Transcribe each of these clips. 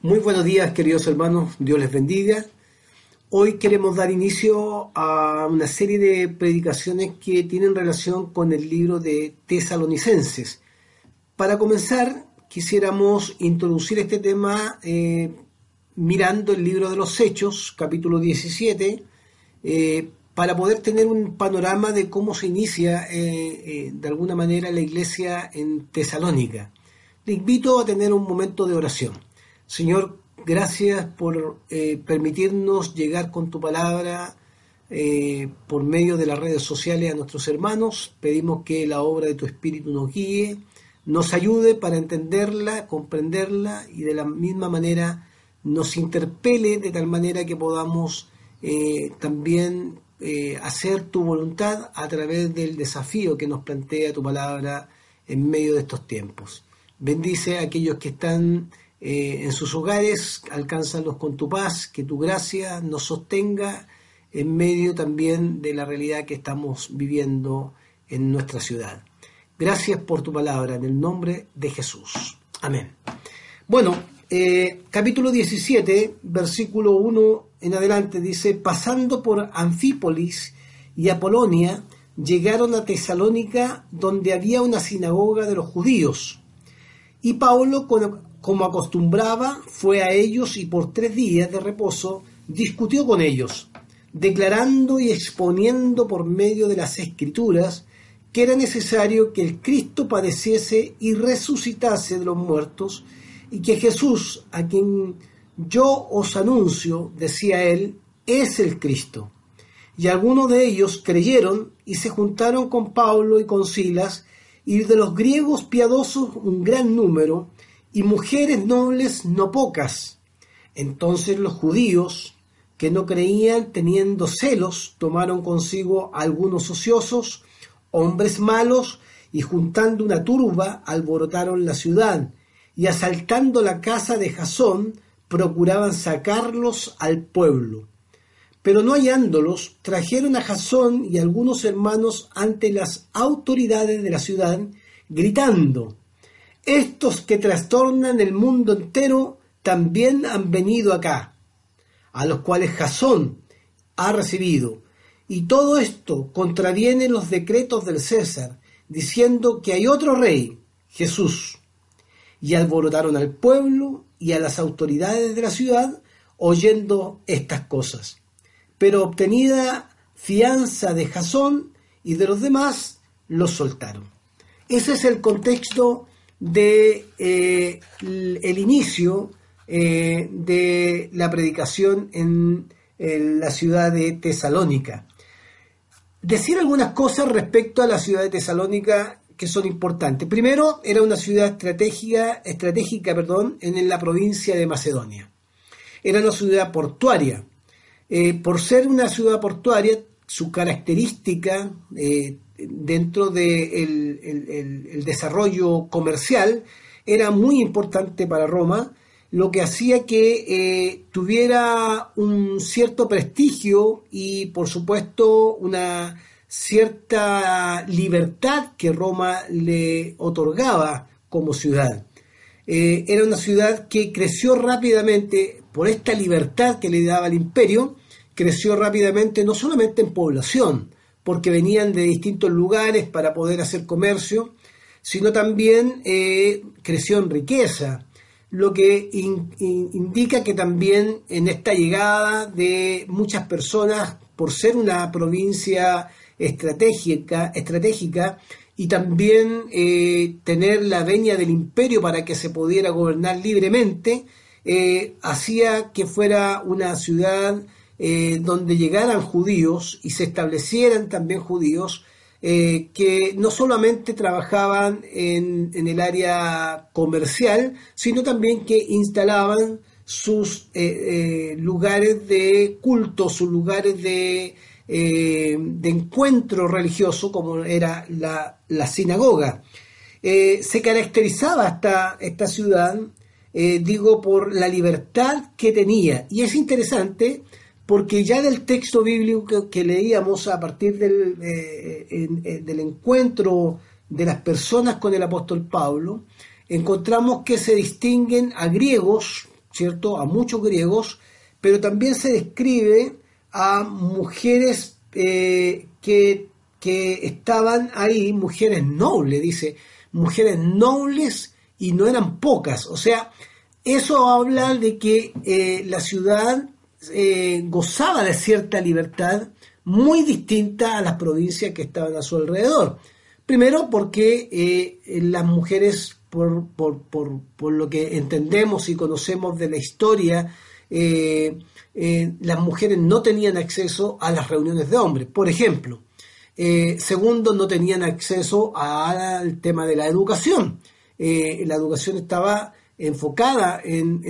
Muy buenos días, queridos hermanos, Dios les bendiga. Hoy queremos dar inicio a una serie de predicaciones que tienen relación con el libro de Tesalonicenses. Para comenzar, quisiéramos introducir este tema eh, mirando el libro de los Hechos, capítulo 17, eh, para poder tener un panorama de cómo se inicia eh, de alguna manera la iglesia en Tesalónica. Le invito a tener un momento de oración. Señor, gracias por eh, permitirnos llegar con tu palabra eh, por medio de las redes sociales a nuestros hermanos. Pedimos que la obra de tu Espíritu nos guíe, nos ayude para entenderla, comprenderla y de la misma manera nos interpele de tal manera que podamos eh, también hacer tu voluntad a través del desafío que nos plantea tu palabra en medio de estos tiempos. Bendice a aquellos que están eh, en sus hogares, alcánzalos con tu paz, que tu gracia nos sostenga en medio también de la realidad que estamos viviendo en nuestra ciudad. Gracias por tu palabra, en el nombre de Jesús. Amén. Bueno, eh, capítulo 17, versículo 1 en adelante dice, pasando por Anfípolis y Apolonia, llegaron a Tesalónica, donde había una sinagoga de los judíos. Y Pablo, como acostumbraba, fue a ellos y por tres días de reposo discutió con ellos, declarando y exponiendo por medio de las escrituras que era necesario que el Cristo padeciese y resucitase de los muertos, y que Jesús, a quien yo os anuncio, decía él, es el Cristo. Y algunos de ellos creyeron y se juntaron con Pablo y con Silas, y de los griegos piadosos un gran número, y mujeres nobles no pocas. Entonces los judíos, que no creían teniendo celos, tomaron consigo algunos ociosos, hombres malos, y juntando una turba alborotaron la ciudad, y asaltando la casa de Jasón, procuraban sacarlos al pueblo. Pero no hallándolos, trajeron a Jasón y algunos hermanos ante las autoridades de la ciudad, gritando, estos que trastornan el mundo entero también han venido acá, a los cuales Jasón ha recibido. Y todo esto contraviene los decretos del César, diciendo que hay otro rey, Jesús. Y alborotaron al pueblo y a las autoridades de la ciudad oyendo estas cosas. Pero obtenida fianza de Jasón y de los demás, los soltaron. Ese es el contexto de eh, el inicio eh, de la predicación en, la ciudad de Tesalónica. Decir algunas cosas respecto a la ciudad de Tesalónica que son importantes. Primero, era una ciudad estratégica, estratégica perdón, en la provincia de Macedonia. Era una ciudad portuaria. Eh, por ser una ciudad portuaria, su característica dentro del de el, desarrollo comercial era muy importante para Roma, lo que hacía que eh, tuviera un cierto prestigio y por supuesto una cierta libertad que Roma le otorgaba como ciudad. Eh, era una ciudad que creció rápidamente por esta libertad que le daba el imperio, creció rápidamente no solamente en población, porque venían de distintos lugares para poder hacer comercio, sino también eh, creció en riqueza, lo que indica que también en esta llegada de muchas personas, por ser una provincia estratégica, estratégica y también eh, tener la veña del imperio para que se pudiera gobernar libremente, eh, hacía que fuera una ciudad eh, donde llegaran judíos y se establecieran también judíos eh, que no solamente trabajaban en, el área comercial, sino también que instalaban sus eh, lugares de culto, sus lugares de, de encuentro religioso, como era la, la sinagoga. se caracterizaba esta, esta ciudad eh, digo, por la libertad que tenía. Y es interesante porque ya del texto bíblico que, leíamos a partir del, eh, eh, del encuentro de las personas con el apóstol Pablo, encontramos que se distinguen a griegos, ¿cierto? A muchos griegos, pero también se describe a mujeres que, que estaban ahí, mujeres nobles, dice, mujeres nobles y no eran pocas. O sea, eso habla de que eh, la ciudad eh, gozaba de cierta libertad muy distinta a las provincias que estaban a su alrededor. Primero porque eh, las mujeres, por, por, por, lo que entendemos y conocemos de la historia, las mujeres no tenían acceso a las reuniones de hombres, por ejemplo. segundo, no tenían acceso al tema de la educación. Eh, la educación estaba enfocada en,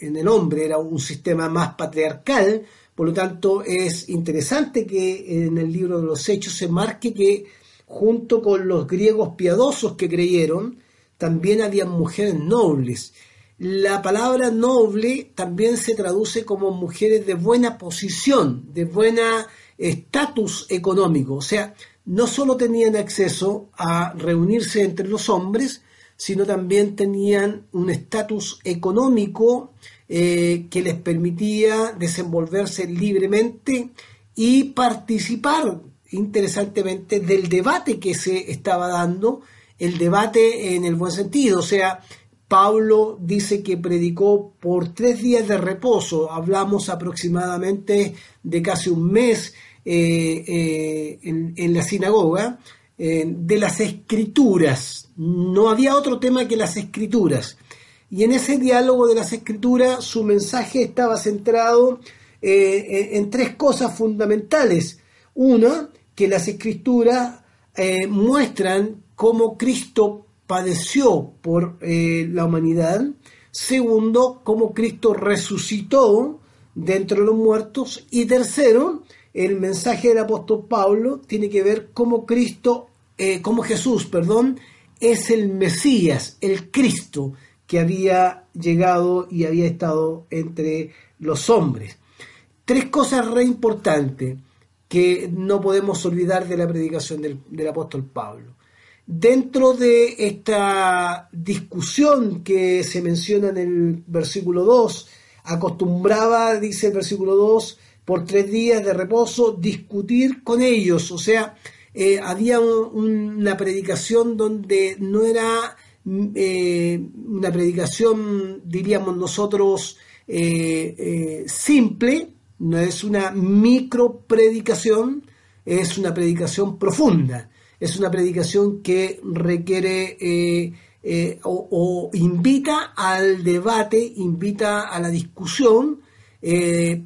el hombre, era un sistema más patriarcal, por lo tanto es interesante que en el libro de los Hechos se marque que junto con los griegos piadosos que creyeron, también había mujeres nobles. La palabra noble también se traduce como mujeres de buena posición, de buena estatus económico. O sea, no solo tenían acceso a reunirse entre los hombres, sino también tenían un estatus económico eh, que les permitía desenvolverse libremente y participar interesantemente del debate que se estaba dando, el debate en el buen sentido, o sea, Pablo dice que predicó por tres días de reposo, hablamos aproximadamente de casi un mes eh, eh, en, la sinagoga, de las escrituras, no había otro tema que las escrituras. Y en ese diálogo de las escrituras su mensaje estaba centrado eh, en tres cosas fundamentales. Una, que las escrituras eh, muestran cómo Cristo padeció por eh, la humanidad. Segundo, cómo Cristo resucitó dentro de los muertos. Y tercero, el mensaje del apóstol Pablo tiene que ver cómo Cristo, cómo Jesús, perdón, es el Mesías, el Cristo que había llegado y había estado entre los hombres. Tres cosas re importantes que no podemos olvidar de la predicación del, apóstol Pablo. Dentro de esta discusión que se menciona en el versículo 2, acostumbraba, dice el versículo 2, por tres días de reposo, discutir con ellos, o sea, eh, había una predicación donde no era eh, una predicación, diríamos nosotros, eh, simple, no es una micro predicación, es una predicación profunda, es una predicación que requiere o, invita al debate, invita a la discusión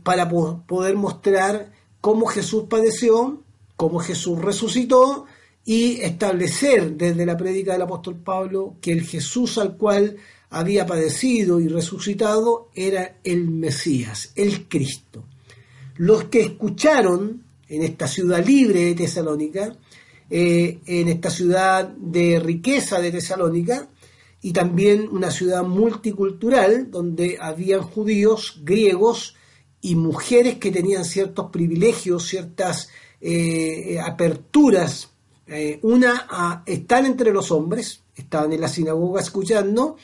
para poder mostrar cómo Jesús padeció, cómo Jesús resucitó y establecer desde la prédica del apóstol Pablo que el Jesús al cual había padecido y resucitado era el Mesías, el Cristo. Los que escucharon en esta ciudad libre de Tesalónica, eh, en esta ciudad de riqueza de Tesalónica, y también una ciudad multicultural donde habían judíos, griegos y mujeres que tenían ciertos privilegios, ciertas eh, aperturas. Eh, una a estar entre los hombres, estaban en la sinagoga escuchando,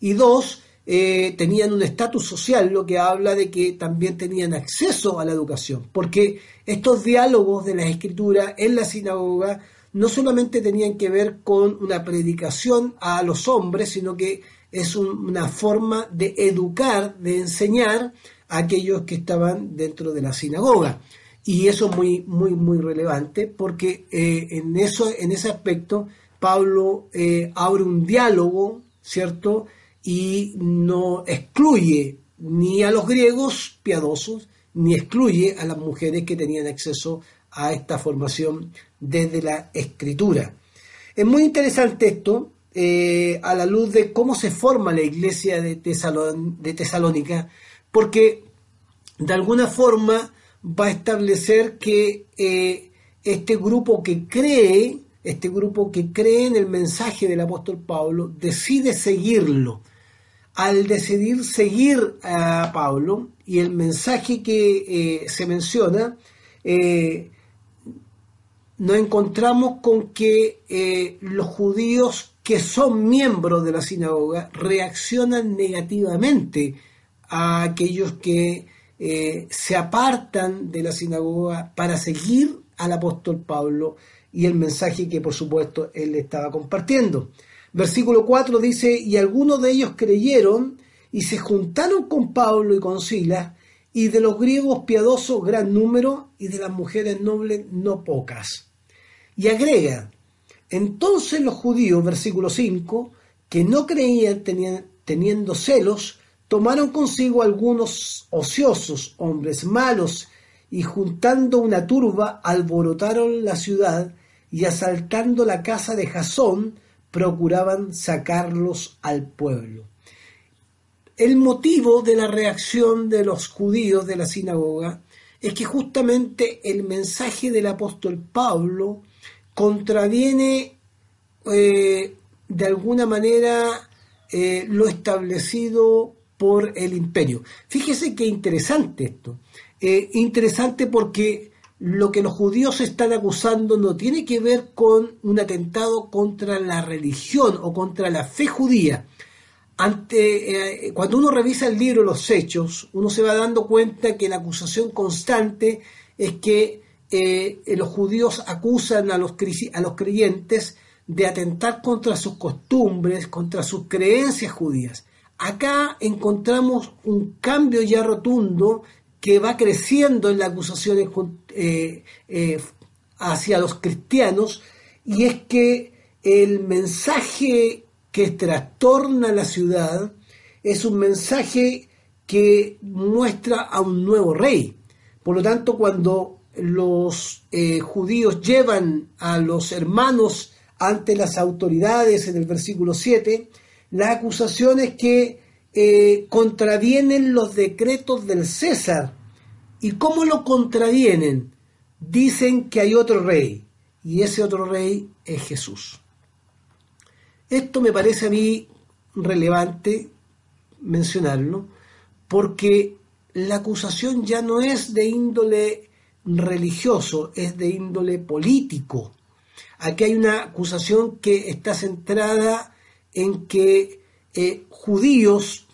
y dos, eh, tenían un estatus social, lo que habla de que también tenían acceso a la educación, porque estos diálogos de la escritura en la sinagoga no solamente tenían que ver con una predicación a los hombres, sino que es una forma de educar, de enseñar a aquellos que estaban dentro de la sinagoga. Y eso es muy, muy, muy relevante porque eh, en, eso, en ese aspecto Pablo eh, abre un diálogo, ¿cierto? Y no excluye ni a los griegos piadosos, ni excluye a las mujeres que tenían acceso a esta formación desde la escritura. Es muy interesante esto eh, a la luz de cómo se forma la iglesia de, Tesalónica, porque de alguna forma va a establecer que eh, este grupo que cree, este grupo que cree en el mensaje del apóstol Pablo, decide seguirlo. Al decidir seguir a Pablo y el mensaje que eh, se menciona, nos encontramos con que los judíos que son miembros de la sinagoga reaccionan negativamente a aquellos que eh, se apartan de la sinagoga para seguir al apóstol Pablo y el mensaje que por supuesto él estaba compartiendo. Versículo 4 dice, y algunos de ellos creyeron y se juntaron con Pablo y con Silas, y de los griegos piadosos gran número, y de las mujeres nobles no pocas. Y agrega, entonces los judíos, versículo 5, que no creían teniendo celos, tomaron consigo algunos ociosos, hombres malos, y juntando una turba, alborotaron la ciudad y asaltando la casa de Jasón, procuraban sacarlos al pueblo. El motivo de la reacción de los judíos de la sinagoga es que justamente el mensaje del apóstol Pablo contraviene eh, de alguna manera eh, lo establecido por el imperio. Fíjese qué interesante esto. Eh, interesante porque lo que los judíos están acusando no tiene que ver con un atentado contra la religión o contra la fe judía. Ante, cuando uno revisa el libro Los Hechos, uno se va dando cuenta que la acusación constante es que eh, los judíos acusan a los, a los creyentes de atentar contra sus costumbres, contra sus creencias judías. Acá encontramos un cambio ya rotundo que va creciendo en la acusación eh, eh, hacia los cristianos y es que el mensaje que trastorna la ciudad es un mensaje que muestra a un nuevo rey. Por lo tanto, cuando los eh, judíos llevan a los hermanos ante las autoridades en el versículo 7, la acusación es que eh, contravienen los decretos del César. ¿Y cómo lo contravienen? Dicen que hay otro rey, y ese otro rey es Jesús. Esto me parece a mí relevante mencionarlo, porque la acusación ya no es de índole religioso, es de índole político. Aquí hay una acusación que está centrada en que eh, judíos,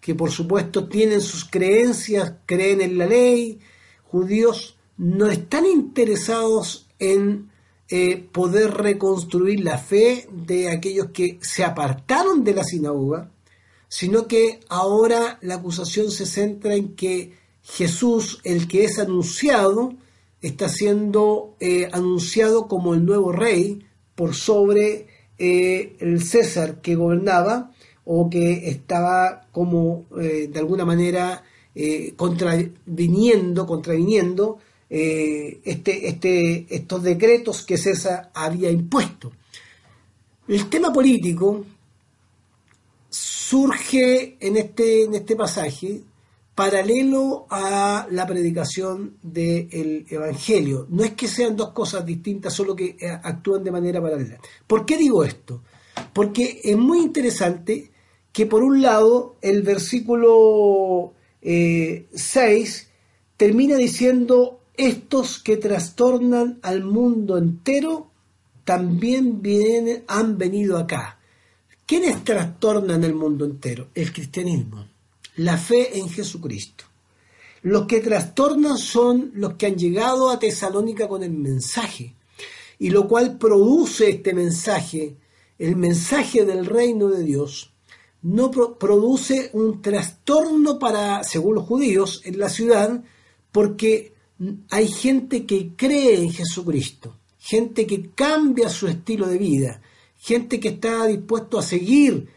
que por supuesto tienen sus creencias, creen en la ley, judíos no están interesados en eh, poder reconstruir la fe de aquellos que se apartaron de la sinagoga, sino que ahora la acusación se centra en que Jesús, el que es anunciado, está siendo eh, anunciado como el nuevo rey por sobre eh, el César que gobernaba o que estaba como eh, de alguna manera contraviniendo, contraviniendo este, este, estos decretos que César había impuesto. El tema político surge en este, en este pasaje paralelo a la predicación del Evangelio. No es que sean dos cosas distintas, solo que eh, actúan de manera paralela. ¿Por qué digo esto? Porque es muy interesante que por un lado el versículo 6 eh, termina diciendo, estos que trastornan al mundo entero también han venido acá. ¿Quiénes trastornan el mundo entero? El cristianismo la fe en Jesucristo. Los que trastornan son los que han llegado a Tesalónica con el mensaje, y lo cual produce este mensaje, el mensaje del reino de Dios, no produce un trastorno para, según los judíos, en la ciudad, porque hay gente que cree en Jesucristo, gente que cambia su estilo de vida, gente que está dispuesto a seguir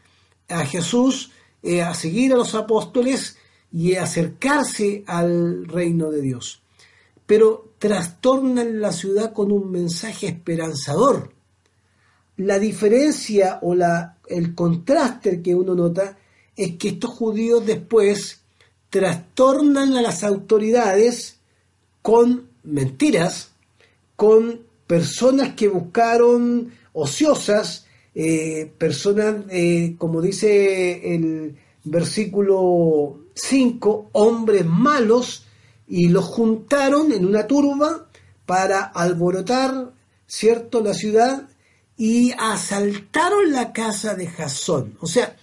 a Jesús eh, a seguir a los apóstoles y acercarse al reino de Dios. pero trastornan la ciudad con un mensaje esperanzador. La diferencia o la, el contraste que uno nota es que estos judíos después trastornan a las autoridades con mentiras, con personas que buscaron ociosas, eh, personas, eh, como dice el versículo 5, hombres malos, y los juntaron en una turba para alborotar, ¿cierto?, la ciudad y asaltaron la casa de Jasón. O sea,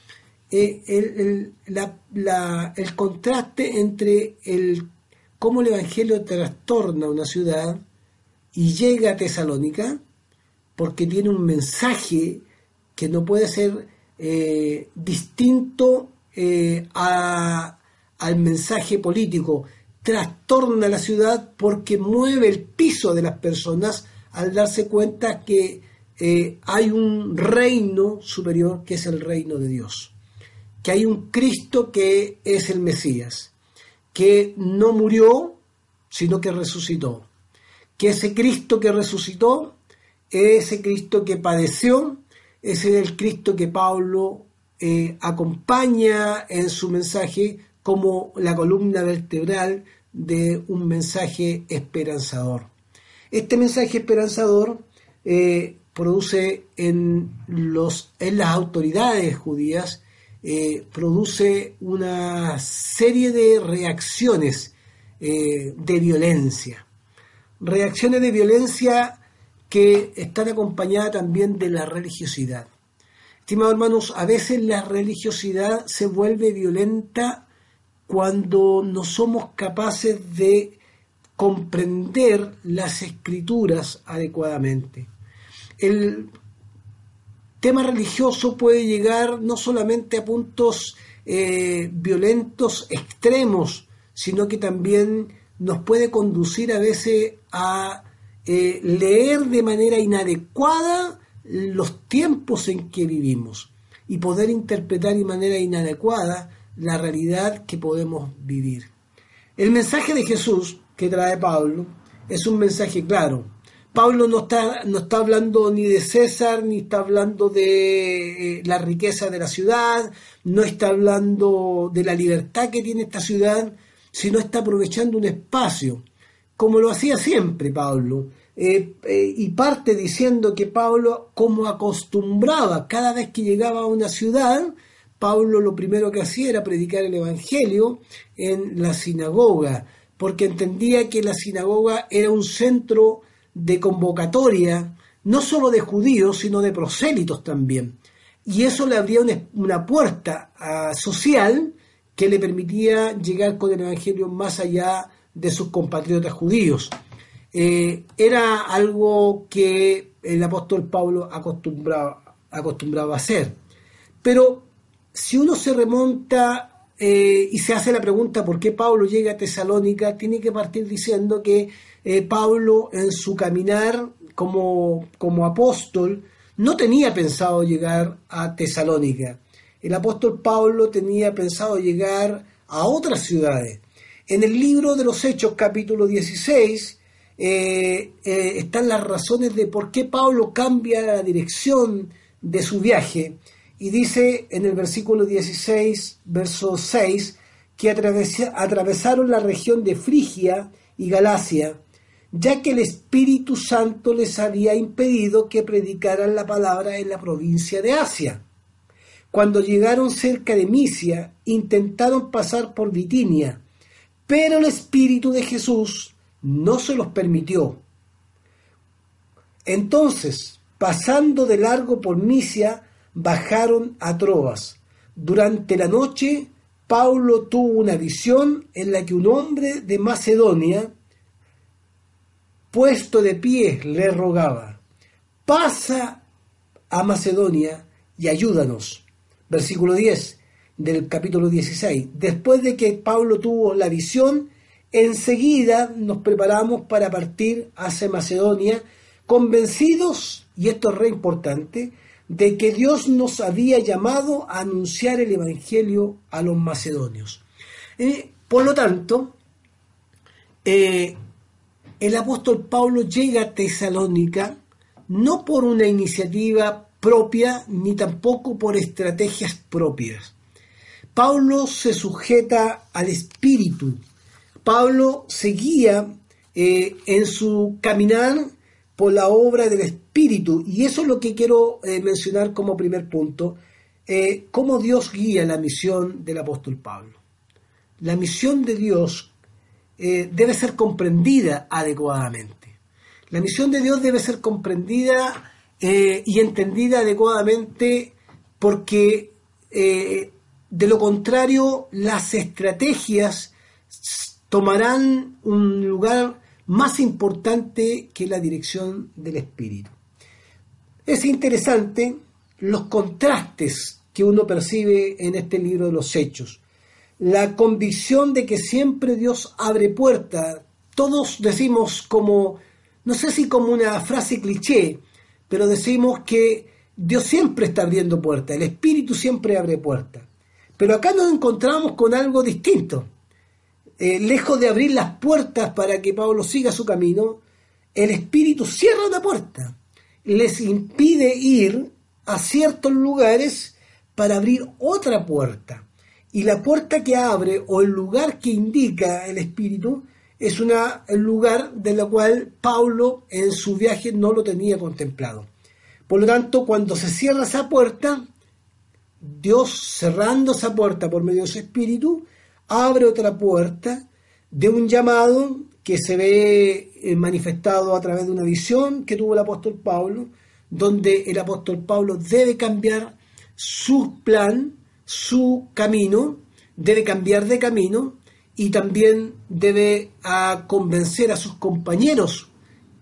eh, el, el, contraste entre el, cómo el Evangelio trastorna una ciudad y llega a Tesalónica, porque tiene un mensaje que no puede ser eh, distinto eh, al mensaje político. Trastorna la ciudad porque mueve el piso de las personas al darse cuenta que hay un reino superior que es el reino de Dios. Que hay un Cristo que es el Mesías, que no murió, sino que resucitó, que ese Cristo que resucitó, ese Cristo que padeció, ese es el Cristo que Pablo eh, acompaña en su mensaje como la columna vertebral de un mensaje esperanzador. Este mensaje esperanzador eh, produce en, los, en las autoridades judías eh, produce una serie de reacciones de violencia. Reacciones de violencia que están acompañadas también de la religiosidad. Estimados hermanos, a veces la religiosidad se vuelve violenta cuando no somos capaces de comprender las escrituras adecuadamente. El tema religioso puede llegar no solamente a puntos eh, violentos extremos, sino que también nos puede conducir a veces a eh, leer de manera inadecuada los tiempos en que vivimos y poder interpretar de manera inadecuada la realidad que podemos vivir. El mensaje de Jesús que trae Pablo es un mensaje claro, Pablo no está, no está hablando ni de César, ni está hablando de eh, la riqueza de la ciudad, no está hablando de la libertad que tiene esta ciudad, sino está aprovechando un espacio, como lo hacía siempre Pablo. Eh, eh, y parte diciendo que Pablo, como acostumbraba cada vez que llegaba a una ciudad, Pablo lo primero que hacía era predicar el Evangelio en la sinagoga, porque entendía que la sinagoga era un centro de convocatoria, no solo de judíos, sino de prosélitos también. Y eso le abría una, puerta ah, social que le permitía llegar con el Evangelio más allá de sus compatriotas judíos. Eh, era algo que el apóstol Pablo acostumbraba, acostumbraba a hacer. Pero si uno se remonta eh, y se hace la pregunta por qué Pablo llega a Tesalónica, tiene que partir diciendo que eh, Pablo en su caminar como, como apóstol no tenía pensado llegar a Tesalónica. El apóstol Pablo tenía pensado llegar a otras ciudades. En el libro de los Hechos capítulo 16 eh, eh, están las razones de por qué Pablo cambia la dirección de su viaje y dice en el versículo 16, verso 6, que atravesaron la región de Frigia y Galacia ya que el Espíritu Santo les había impedido que predicaran la palabra en la provincia de Asia. Cuando llegaron cerca de Misia, intentaron pasar por Bitinia, pero el Espíritu de Jesús no se los permitió. Entonces, pasando de largo por Misia, bajaron a Troas. Durante la noche, Paulo tuvo una visión en la que un hombre de Macedonia, puesto de pie, le rogaba, pasa a Macedonia y ayúdanos. Versículo 10 del capítulo 16. Después de que Pablo tuvo la visión, enseguida nos preparamos para partir hacia Macedonia, convencidos, y esto es re importante, de que Dios nos había llamado a anunciar el Evangelio a los macedonios. Eh, por lo tanto, eh, el apóstol Pablo llega a Tesalónica no por una iniciativa propia ni tampoco por estrategias propias. Pablo se sujeta al Espíritu. Pablo seguía eh, en su caminar por la obra del Espíritu. Y eso es lo que quiero eh, mencionar como primer punto, eh, cómo Dios guía la misión del apóstol Pablo. La misión de Dios debe ser comprendida adecuadamente. La misión de Dios debe ser comprendida y entendida adecuadamente porque de lo contrario las estrategias tomarán un lugar más importante que la dirección del espíritu. Es interesante los contrastes que uno percibe en este libro de los hechos. La convicción de que siempre Dios abre puertas. Todos decimos como, no sé si como una frase cliché, pero decimos que Dios siempre está abriendo puertas, el Espíritu siempre abre puertas. Pero acá nos encontramos con algo distinto. Eh, lejos de abrir las puertas para que Pablo siga su camino, el Espíritu cierra una puerta, les impide ir a ciertos lugares para abrir otra puerta. Y la puerta que abre o el lugar que indica el Espíritu es una, lugar de la cual Pablo en su viaje no lo tenía contemplado. Por lo tanto, cuando se cierra esa puerta, Dios cerrando esa puerta por medio de su Espíritu, abre otra puerta de un llamado que se ve eh, manifestado a través de una visión que tuvo el apóstol Pablo, donde el apóstol Pablo debe cambiar su plan, su camino, debe cambiar de camino y también debe convencer a sus compañeros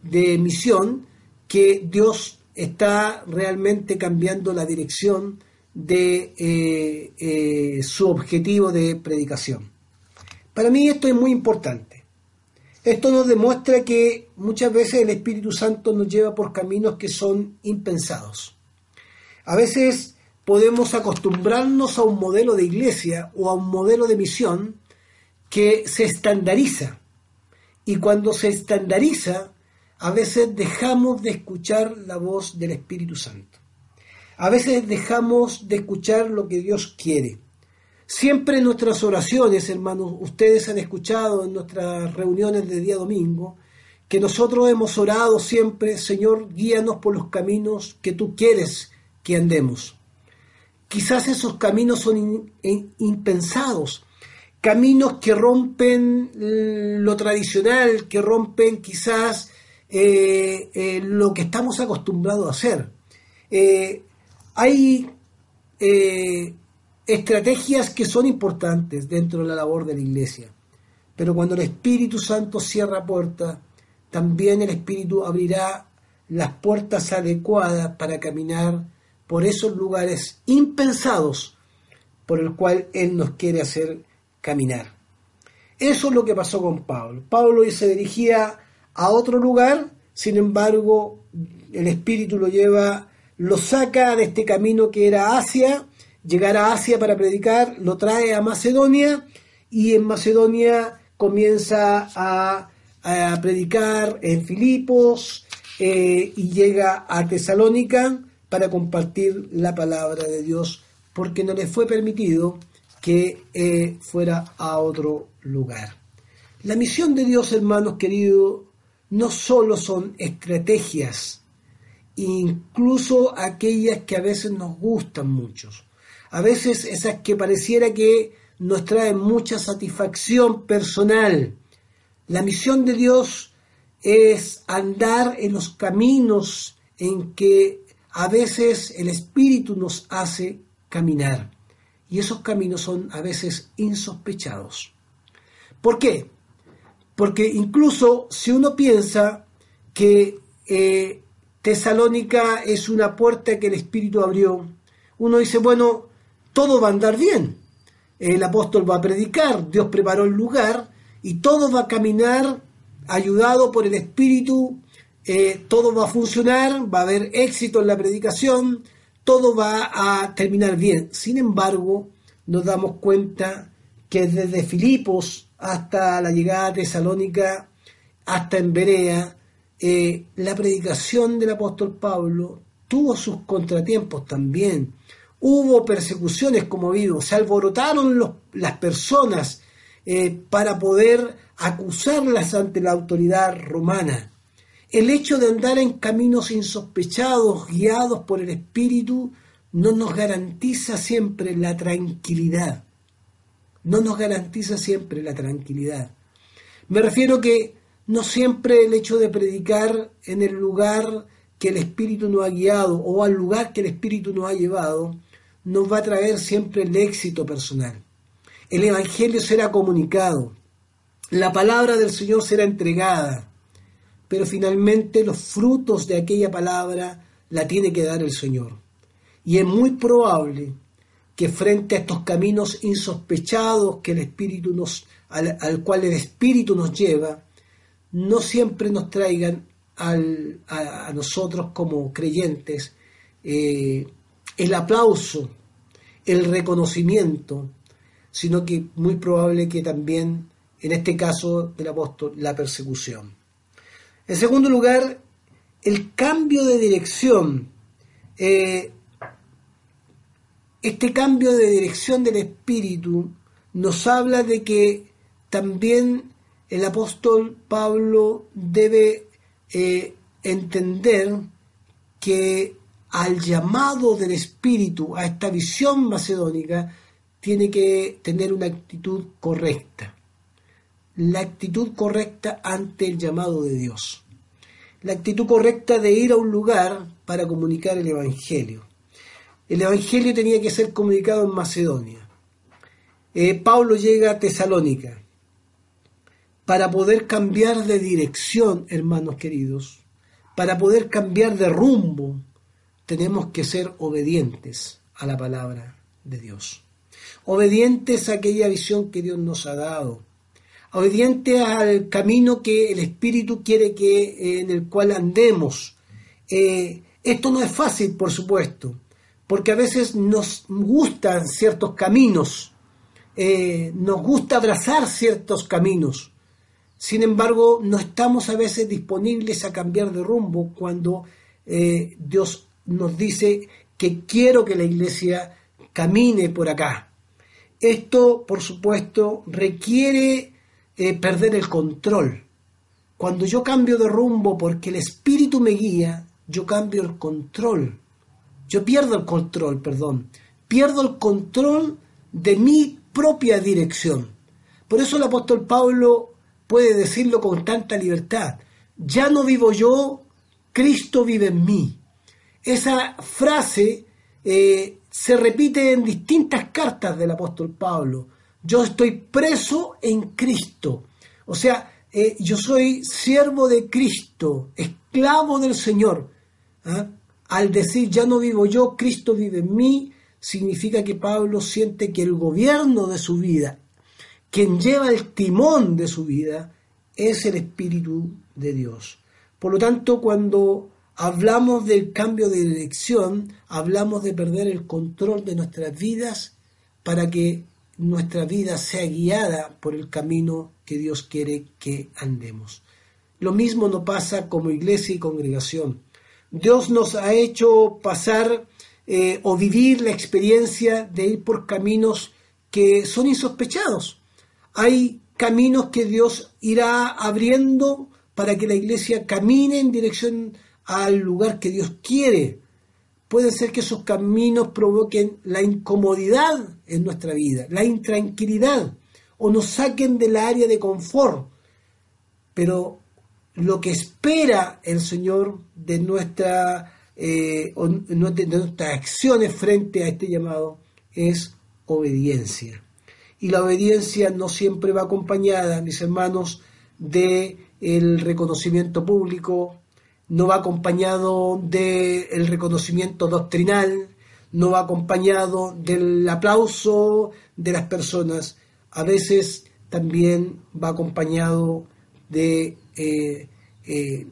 de misión que Dios está realmente cambiando la dirección de eh, eh, su objetivo de predicación. Para mí esto es muy importante. Esto nos demuestra que muchas veces el Espíritu Santo nos lleva por caminos que son impensados. A veces podemos acostumbrarnos a un modelo de iglesia o a un modelo de misión que se estandariza. Y cuando se estandariza, a veces dejamos de escuchar la voz del Espíritu Santo. A veces dejamos de escuchar lo que Dios quiere. Siempre en nuestras oraciones, hermanos, ustedes han escuchado en nuestras reuniones de día domingo, que nosotros hemos orado siempre, Señor, guíanos por los caminos que tú quieres que andemos. Quizás esos caminos son impensados, caminos que rompen lo tradicional, que rompen quizás eh, eh, lo que estamos acostumbrados a hacer. Eh, hay eh, estrategias que son importantes dentro de la labor de la iglesia, pero cuando el Espíritu Santo cierra puertas, también el Espíritu abrirá las puertas adecuadas para caminar por esos lugares impensados por el cual Él nos quiere hacer caminar. Eso es lo que pasó con Pablo. Pablo se dirigía a otro lugar, sin embargo, el Espíritu lo lleva lo saca de este camino que era Asia, llegar a Asia para predicar, lo trae a Macedonia y en Macedonia comienza a, predicar en Filipos eh, y llega a Tesalónica para compartir la palabra de Dios porque no le fue permitido que eh, fuera a otro lugar. La misión de Dios, hermanos queridos, no solo son estrategias incluso aquellas que a veces nos gustan mucho. A veces esas que pareciera que nos traen mucha satisfacción personal. La misión de Dios es andar en los caminos en que a veces el Espíritu nos hace caminar. Y esos caminos son a veces insospechados. ¿Por qué? Porque incluso si uno piensa que eh, Tesalónica es una puerta que el Espíritu abrió. Uno dice, bueno, todo va a andar bien. El apóstol va a predicar, Dios preparó el lugar y todo va a caminar ayudado por el Espíritu, eh, todo va a funcionar, va a haber éxito en la predicación, todo va a terminar bien. Sin embargo, nos damos cuenta que desde Filipos hasta la llegada a Tesalónica hasta en Berea, eh, la predicación del apóstol Pablo tuvo sus contratiempos también. Hubo persecuciones como vivo, se alborotaron las personas eh, para poder acusarlas ante la autoridad romana. El hecho de andar en caminos insospechados, guiados por el Espíritu, no nos garantiza siempre la tranquilidad. No nos garantiza siempre la tranquilidad. Me refiero que no siempre el hecho de predicar en el lugar que el Espíritu nos ha guiado o al lugar que el Espíritu nos ha llevado, nos va a traer siempre el éxito personal. El Evangelio será comunicado, la palabra del Señor será entregada, pero finalmente los frutos de aquella palabra la tiene que dar el Señor. Y es muy probable que frente a estos caminos insospechados que el Espíritu nos, al, cual el Espíritu nos lleva, no siempre nos traigan a, nosotros como creyentes eh, el aplauso, el reconocimiento, sino que muy probable que también, en este caso del apóstol, la persecución. En segundo lugar, el cambio de dirección. Eh, este cambio de dirección del espíritu nos habla de que también el apóstol Pablo debe eh, entender que al llamado del espíritu, a esta visión macedónica, tiene que tener una actitud correcta la actitud correcta ante el llamado de Dios. La actitud correcta de ir a un lugar para comunicar el Evangelio. El Evangelio tenía que ser comunicado en Macedonia. Eh, Pablo llega a Tesalónica. Para poder cambiar de dirección, hermanos queridos, para poder cambiar de rumbo, tenemos que ser obedientes a la palabra de Dios. Obedientes a aquella visión que Dios nos ha dado obediente al camino que el Espíritu quiere que eh, en el cual andemos. Eh, esto no es fácil, por supuesto, porque a veces nos gustan ciertos caminos, eh, nos gusta abrazar ciertos caminos. Sin embargo, no estamos a veces disponibles a cambiar de rumbo cuando Dios nos dice que quiero que la iglesia camine por acá. Esto, por supuesto, requiere eh, perder el control. Cuando yo cambio de rumbo porque el espíritu me guía, yo cambio el control. Yo pierdo el control, perdón. Pierdo el control de mi propia dirección. Por eso el apóstol Pablo puede decirlo con tanta libertad. Ya no vivo yo, Cristo vive en mí. Esa frase eh, se repite en distintas cartas del apóstol Pablo. Yo estoy preso en Cristo. O sea, eh, yo soy siervo de Cristo, esclavo del Señor. ¿ah? Al decir ya no vivo yo, Cristo vive en mí, significa que Pablo siente que el gobierno de su vida, quien lleva el timón de su vida, es el Espíritu de Dios. Por lo tanto, cuando hablamos del cambio de dirección, hablamos de perder el control de nuestras vidas para que nuestra vida sea guiada por el camino que Dios quiere que andemos. Lo mismo no pasa como iglesia y congregación. Dios nos ha hecho pasar eh, o vivir la experiencia de ir por caminos que son insospechados. Hay caminos que Dios irá abriendo para que la iglesia camine en dirección al lugar que Dios quiere puede ser que esos caminos provoquen la incomodidad en nuestra vida, la intranquilidad, o nos saquen del área de confort. Pero lo que espera el Señor de, nuestra, eh, de nuestras acciones frente a este llamado es obediencia. Y la obediencia no siempre va acompañada, mis hermanos, de el reconocimiento público, no va acompañado del reconocimiento doctrinal, no va acompañado del aplauso de las personas, a veces también va acompañado de, eh, eh,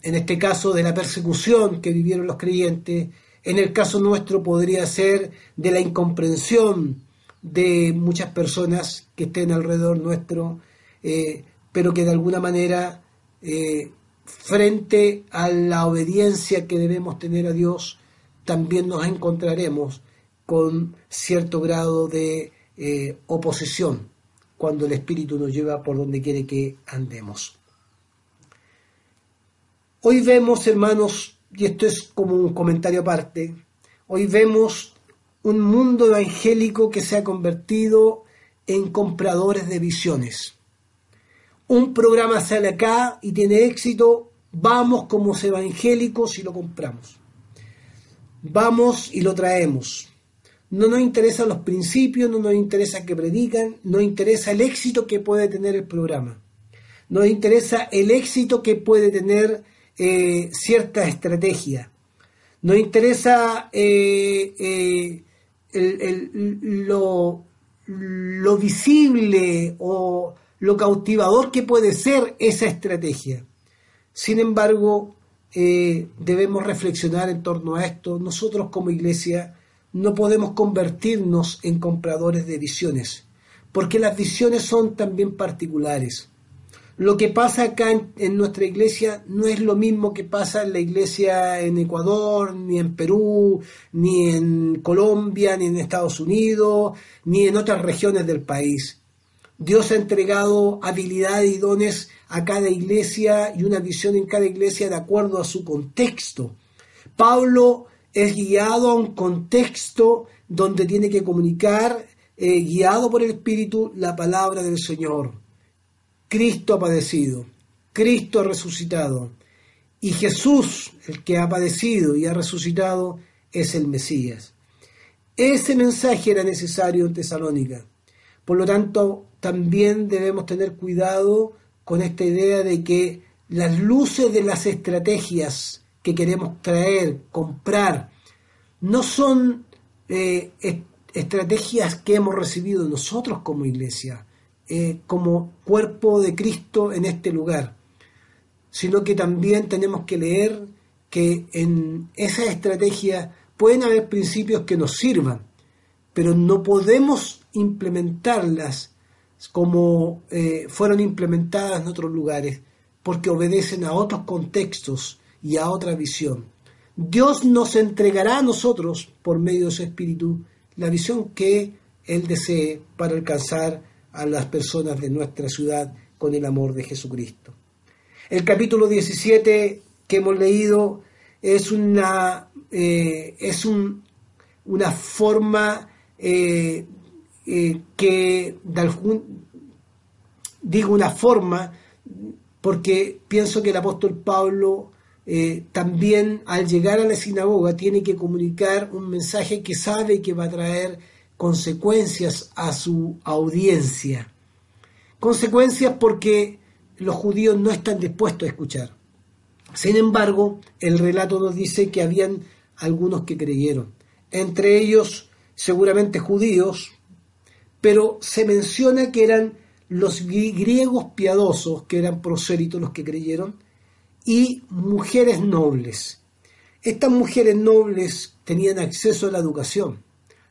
en este caso, de la persecución que vivieron los creyentes, en el caso nuestro podría ser de la incomprensión de muchas personas que estén alrededor nuestro, eh, pero que de alguna manera eh, frente a la obediencia que debemos tener a Dios, también nos encontraremos con cierto grado de eh, oposición cuando el Espíritu nos lleva por donde quiere que andemos. Hoy vemos, hermanos, y esto es como un comentario aparte, hoy vemos un mundo evangélico que se ha convertido en compradores de visiones. Un programa sale acá y tiene éxito, vamos como evangélicos y lo compramos. Vamos y lo traemos. No nos interesan los principios, no nos interesa que predican, nos interesa el éxito que puede tener el programa. Nos interesa el éxito que puede tener eh, cierta estrategia. Nos interesa eh, eh, lo, lo visible o lo cautivador que puede ser esa estrategia. Sin embargo, debemos reflexionar en torno a esto. Nosotros como iglesia no podemos convertirnos en compradores de visiones, porque las visiones son también particulares. Lo que pasa acá en, nuestra iglesia no es lo mismo que pasa en la iglesia en Ecuador, ni en Perú, ni en Colombia, ni en Estados Unidos, ni en otras regiones del país. Dios ha entregado habilidades y dones a cada iglesia y una visión en cada iglesia de acuerdo a su contexto. Pablo es guiado a un contexto donde tiene que comunicar, eh, guiado por el Espíritu, la palabra del Señor. Cristo ha padecido, Cristo ha resucitado, y Jesús, el que ha padecido y ha resucitado, es el Mesías. Ese mensaje era necesario en Tesalónica. Por lo tanto, también debemos tener cuidado con esta idea de que las luces de las estrategias que queremos traer, comprar, no son eh, estrategias que hemos recibido nosotros como iglesia, eh, como cuerpo de Cristo en este lugar, sino que también tenemos que leer que en esa estrategia pueden haber principios que nos sirvan, pero no podemos implementarlas como eh, fueron implementadas en otros lugares, porque obedecen a otros contextos y a otra visión. Dios nos entregará a nosotros, por medio de su Espíritu, la visión que Él desee para alcanzar a las personas de nuestra ciudad con el amor de Jesucristo. El capítulo 17 que hemos leído es una, eh, es un, una forma eh, eh, que, digo una forma, porque pienso que el apóstol Pablo también al llegar a la sinagoga tiene que comunicar un mensaje que sabe que va a traer consecuencias a su audiencia. Consecuencias porque los judíos no están dispuestos a escuchar. Sin embargo, el relato nos dice que habían algunos que creyeron, entre ellos seguramente judíos, pero se menciona que eran los griegos piadosos, que eran prosélitos los que creyeron, y mujeres nobles. Estas mujeres nobles tenían acceso a la educación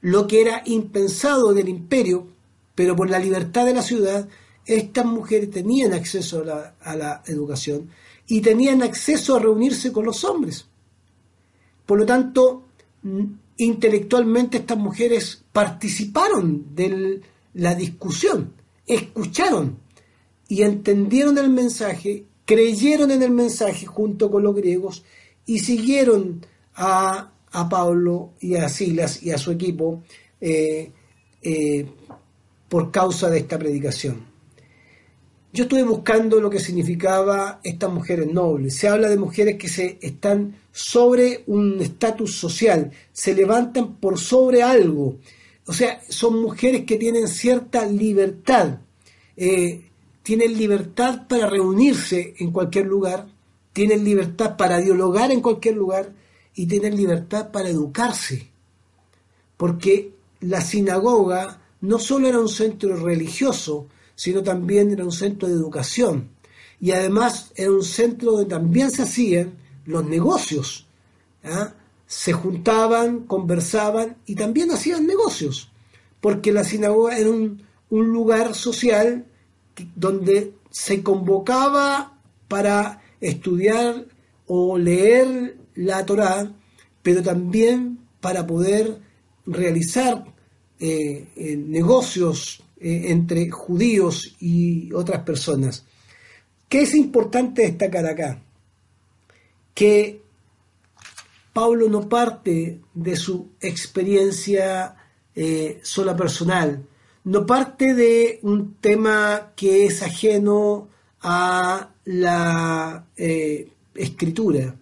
lo que era impensado en el imperio, pero por la libertad de la ciudad, estas mujeres tenían acceso a la, educación y tenían acceso a reunirse con los hombres. Por lo tanto, intelectualmente estas mujeres participaron de la discusión, escucharon y entendieron el mensaje, creyeron en el mensaje junto con los griegos y siguieron a a Pablo y a Silas y a su equipo eh, eh, por causa de esta predicación. Yo estuve buscando lo que significaba estas mujeres nobles. Se habla de mujeres que se están sobre un estatus social, se levantan por sobre algo. O sea, son mujeres que tienen cierta libertad. Eh, tienen libertad para reunirse en cualquier lugar, tienen libertad para dialogar en cualquier lugar, y tener libertad para educarse, porque la sinagoga no solo era un centro religioso, sino también era un centro de educación. Y además era un centro donde también se hacían los negocios. ¿ah? Se juntaban, conversaban y también hacían negocios, porque la sinagoga era un, un lugar social donde se convocaba para estudiar o leer la Torá, pero también para poder realizar eh, eh, negocios eh, entre judíos y otras personas. ¿Qué es importante destacar acá? Que Pablo no parte de su experiencia sola personal, no parte de un tema que es ajeno a la escritura,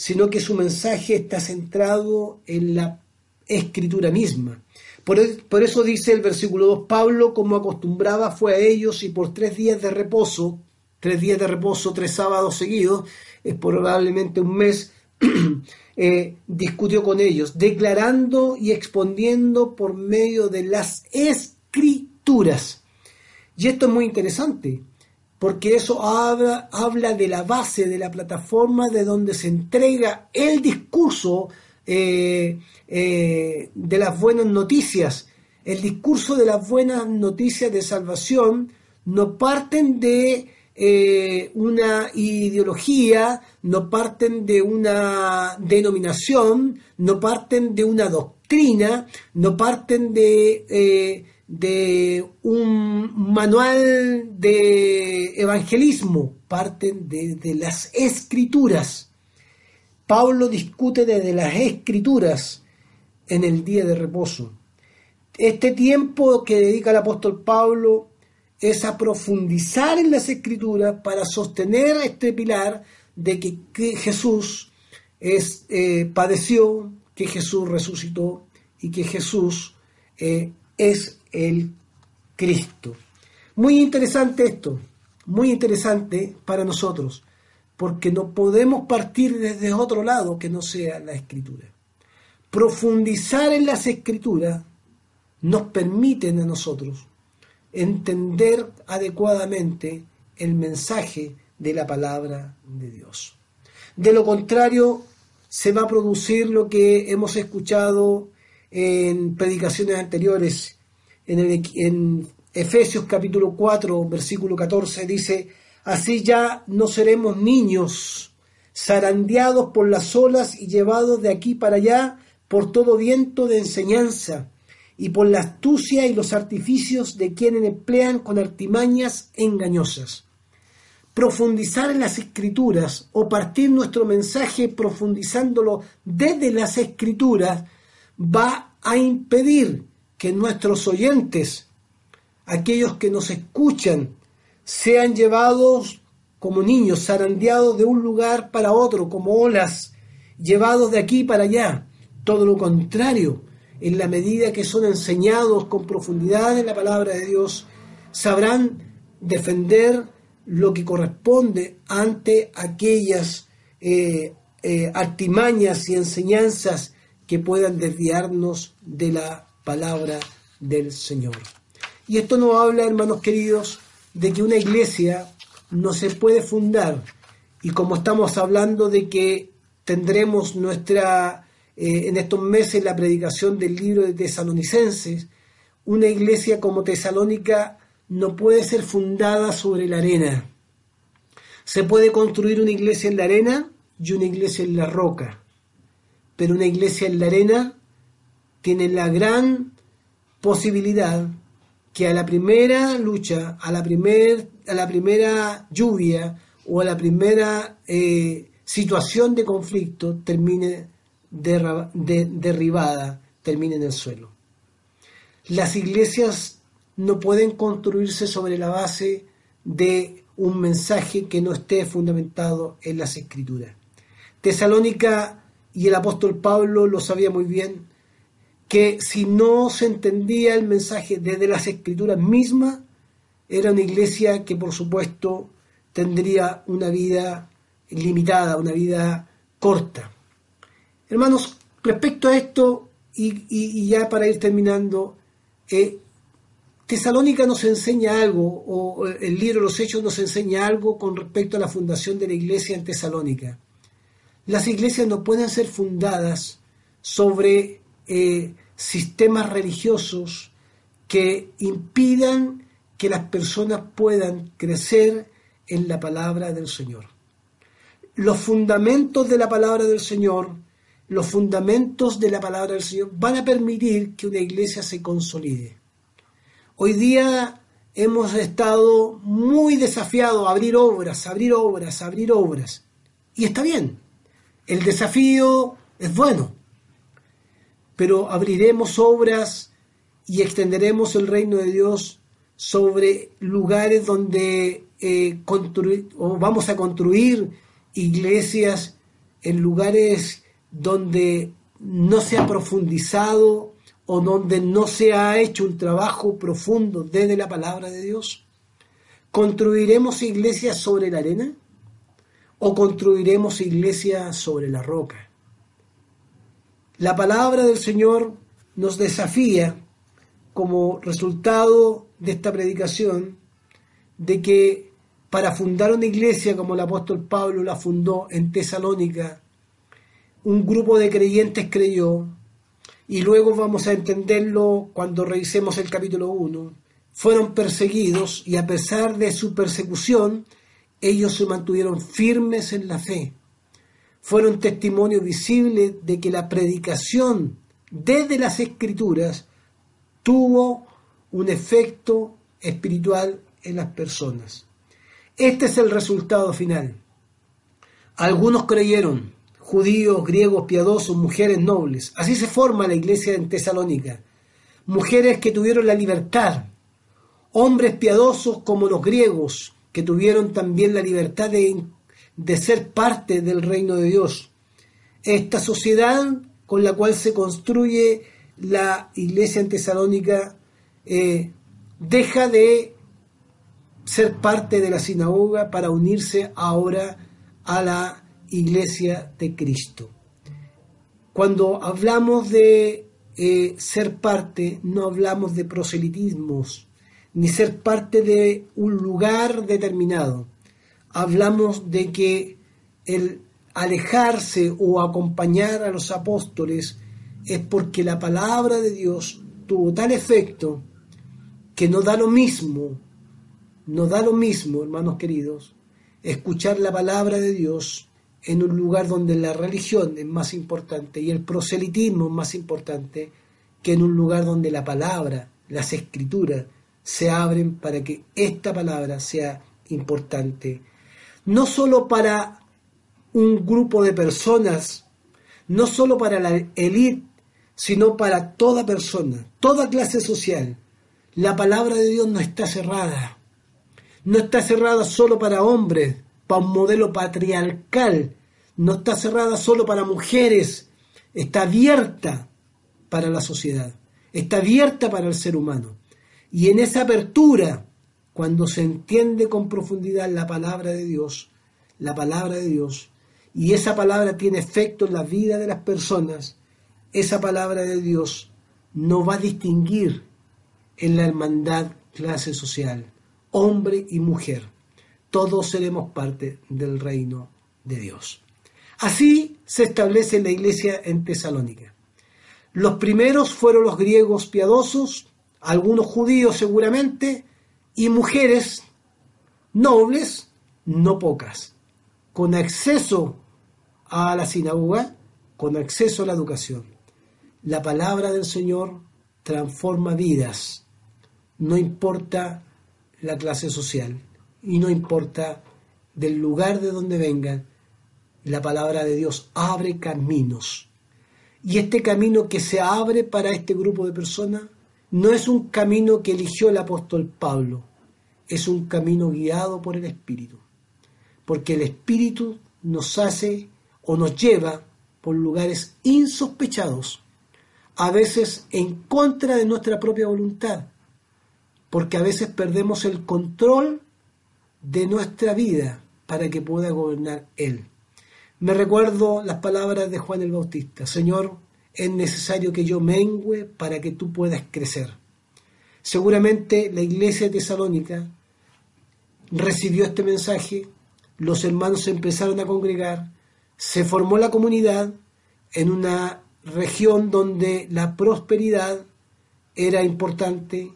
sino que su mensaje está centrado en la escritura misma. Por, por, eso dice el versículo 2, Pablo, como acostumbraba, fue a ellos y por tres días de reposo, tres días de reposo, tres sábados seguidos, es probablemente un mes, eh, discutió con ellos, declarando y exponiendo por medio de las escrituras. Y esto es muy interesante, porque eso habla, habla de la base, de la plataforma de donde se entrega el discurso eh, eh, de las buenas noticias. El discurso de las buenas noticias de salvación no parten de eh, una ideología, no parten de una denominación, no parten de una doctrina, no parten de de un manual de evangelismo, parten de, las escrituras. Pablo discute desde las escrituras en el día de reposo. Este tiempo que dedica el apóstol Pablo es a profundizar en las escrituras para sostener este pilar de que, Jesús es, eh, padeció, que Jesús resucitó y que Jesús eh, es el Cristo. Muy interesante esto, muy interesante para nosotros, porque no podemos partir desde otro lado que no sea la escritura. Profundizar en las escrituras nos permiten a nosotros entender adecuadamente el mensaje de la palabra de Dios. De lo contrario, se va a producir lo que hemos escuchado en predicaciones anteriores en, Efesios capítulo 4, versículo 14, dice, así ya no seremos niños, zarandeados por las olas y llevados de aquí para allá por todo viento de enseñanza y por la astucia y los artificios de quienes emplean con artimañas engañosas. Profundizar en las escrituras o partir nuestro mensaje profundizándolo desde las escrituras va a impedir que nuestros oyentes, aquellos que nos escuchan, sean llevados como niños, zarandeados de un lugar para otro, como olas, llevados de aquí para allá. Todo lo contrario, en la medida que son enseñados con profundidad en la palabra de Dios, sabrán defender lo que corresponde ante aquellas eh, eh, artimañas y enseñanzas que puedan desviarnos de la palabra del Señor. Y esto nos habla, hermanos queridos, de que una iglesia no se puede fundar. Y como estamos hablando de que tendremos nuestra, eh, en estos meses la predicación del libro de Tesalonicenses, una iglesia como Tesalónica no puede ser fundada sobre la arena. Se puede construir una iglesia en la arena y una iglesia en la roca, pero una iglesia en la arena tiene la gran posibilidad que a la primera lucha, a la, a la primera lluvia o a la primera eh, situación de conflicto termine derribada, termine en el suelo. Las iglesias no pueden construirse sobre la base de un mensaje que no esté fundamentado en las escrituras. Tesalónica y el apóstol Pablo lo sabía muy bien, que si no se entendía el mensaje desde las escrituras mismas, era una iglesia que por supuesto tendría una vida limitada, una vida corta. Hermanos, respecto a esto, y, ya para ir terminando, eh, Tesalónica nos enseña algo, o el libro los Hechos nos enseña algo con respecto a la fundación de la iglesia en Tesalónica. Las iglesias no pueden ser fundadas sobre eh, sistemas religiosos que impidan que las personas puedan crecer en la palabra del Señor. Los fundamentos de la palabra del Señor, los fundamentos de la palabra del Señor van a permitir que una iglesia se consolide. Hoy día hemos estado muy desafiados a abrir obras, abrir obras, abrir obras. Y está bien, el desafío es bueno, pero abriremos obras y extenderemos el reino de Dios sobre lugares donde eh, o vamos a construir iglesias en lugares donde no se ha profundizado o donde no se ha hecho un trabajo profundo desde la palabra de Dios? ¿Construiremos iglesias sobre la arena o construiremos iglesias sobre la roca? La palabra del Señor nos desafía como resultado de esta predicación de que para fundar una iglesia como el apóstol Pablo la fundó en Tesalónica, un grupo de creyentes creyó, y luego vamos a entenderlo cuando revisemos el capítulo 1, fueron perseguidos y a pesar de su persecución, ellos se mantuvieron firmes en la fe fueron testimonio visible de que la predicación desde las escrituras tuvo un efecto espiritual en las personas. Este es el resultado final. Algunos creyeron, judíos, griegos, piadosos, mujeres nobles. Así se forma la iglesia en Tesalónica. Mujeres que tuvieron la libertad, hombres piadosos como los griegos, que tuvieron también la libertad de de ser parte del reino de Dios. Esta sociedad con la cual se construye la iglesia en Tesalónica eh, deja de ser parte de la sinagoga para unirse ahora a la iglesia de Cristo. Cuando hablamos de eh, ser parte, no hablamos de proselitismos, ni ser parte de un lugar determinado hablamos de que el alejarse o acompañar a los apóstoles es porque la palabra de Dios tuvo tal efecto que no da lo mismo, no da lo mismo, hermanos queridos, escuchar la palabra de Dios en un lugar donde la religión es más importante y el proselitismo es más importante que en un lugar donde la palabra, las escrituras, se abren para que esta palabra sea importante no solo para un grupo de personas, no solo para la élite, sino para toda persona, toda clase social. La palabra de Dios no está cerrada. No está cerrada solo para hombres, para un modelo patriarcal. No está cerrada solo para mujeres. Está abierta para la sociedad. Está abierta para el ser humano. Y en esa apertura cuando se entiende con profundidad la palabra de Dios, la palabra de Dios, y esa palabra tiene efecto en la vida de las personas, esa palabra de Dios no va a distinguir en la hermandad clase social, hombre y mujer. Todos seremos parte del reino de Dios. Así se establece la iglesia en Tesalónica. Los primeros fueron los griegos piadosos, algunos judíos seguramente, y mujeres nobles, no pocas, con acceso a la sinagoga, con acceso a la educación. La palabra del Señor transforma vidas, no importa la clase social y no importa del lugar de donde vengan, la palabra de Dios abre caminos. Y este camino que se abre para este grupo de personas no es un camino que eligió el apóstol Pablo, es un camino guiado por el Espíritu, porque el Espíritu nos hace o nos lleva por lugares insospechados, a veces en contra de nuestra propia voluntad, porque a veces perdemos el control de nuestra vida para que pueda gobernar Él. Me recuerdo las palabras de Juan el Bautista, Señor, es necesario que yo mengüe para que tú puedas crecer. Seguramente la iglesia de Tesalónica recibió este mensaje, los hermanos empezaron a congregar, se formó la comunidad en una región donde la prosperidad era importante,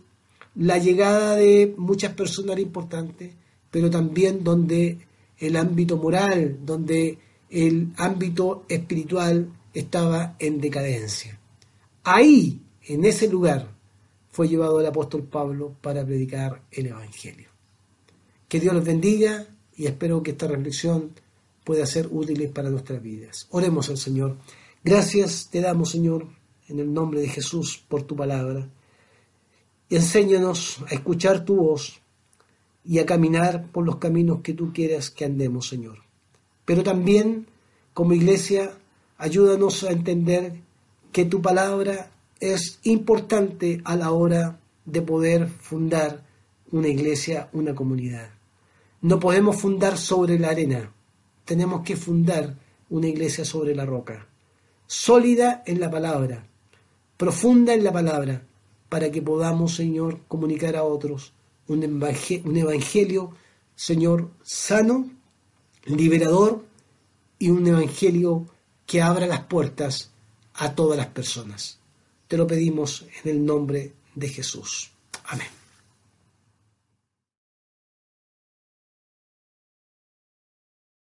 la llegada de muchas personas era importante, pero también donde el ámbito moral, donde el ámbito espiritual estaba en decadencia. Ahí, en ese lugar, fue llevado el apóstol Pablo para predicar el Evangelio. Que Dios los bendiga y espero que esta reflexión pueda ser útil para nuestras vidas. Oremos al Señor. Gracias te damos, Señor, en el nombre de Jesús, por tu palabra. Y enséñanos a escuchar tu voz y a caminar por los caminos que tú quieras que andemos, Señor. Pero también, como iglesia, ayúdanos a entender que tu palabra es importante a la hora de poder fundar una iglesia, una comunidad. No podemos fundar sobre la arena, tenemos que fundar una iglesia sobre la roca, sólida en la palabra, profunda en la palabra, para que podamos, Señor, comunicar a otros un evangelio, Señor, sano, liberador y un evangelio que abra las puertas a todas las personas. Te lo pedimos en el nombre de Jesús. Amén.